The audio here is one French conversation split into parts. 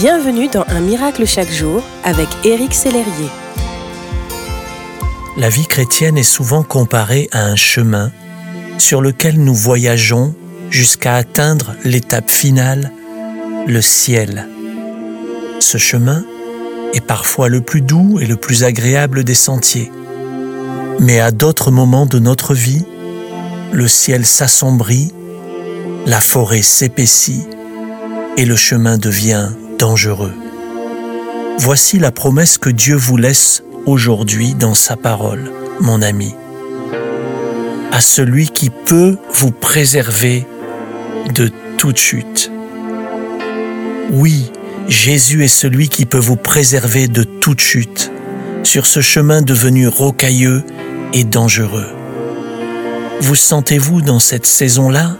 Bienvenue dans Un miracle chaque jour avec Éric Sellerier. La vie chrétienne est souvent comparée à un chemin sur lequel nous voyageons jusqu'à atteindre l'étape finale, le ciel. Ce chemin est parfois le plus doux et le plus agréable des sentiers. Mais à d'autres moments de notre vie, le ciel s'assombrit, la forêt s'épaissit et le chemin devient dangereux. Voici la promesse que Dieu vous laisse aujourd'hui dans sa parole, mon ami. À celui qui peut vous préserver de toute chute. Oui, Jésus est celui qui peut vous préserver de toute chute sur ce chemin devenu rocailleux et dangereux. Vous sentez-vous dans cette saison-là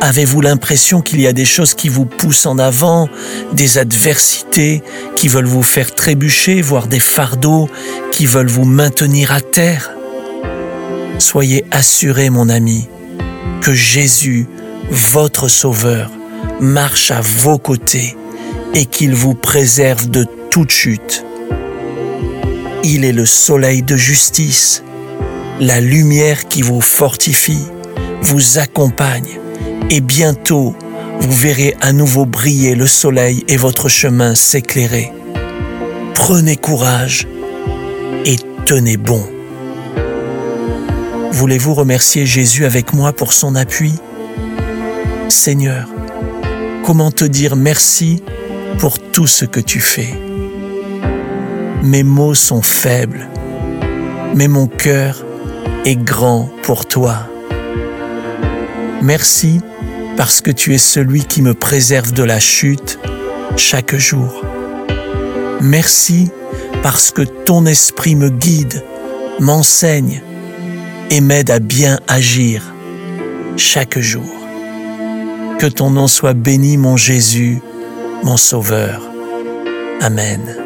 Avez-vous l'impression qu'il y a des choses qui vous poussent en avant, des adversités qui veulent vous faire trébucher, voire des fardeaux qui veulent vous maintenir à terre? Soyez assuré, mon ami, que Jésus, votre Sauveur, marche à vos côtés et qu'il vous préserve de toute chute. Il est le soleil de justice, la lumière qui vous fortifie, vous accompagne et bientôt vous verrez à nouveau briller le soleil et votre chemin s'éclairer. Prenez courage et tenez bon. Voulez-vous remercier Jésus avec moi pour son appui? Seigneur, comment te dire merci pour tout ce que tu fais? Mes mots sont faibles, mais mon cœur est grand pour toi. Merci parce que tu es celui qui me préserve de la chute chaque jour. Merci parce que ton esprit me guide, m'enseigne et m'aide à bien agir chaque jour. Que ton nom soit béni, mon Jésus, mon Sauveur. Amen.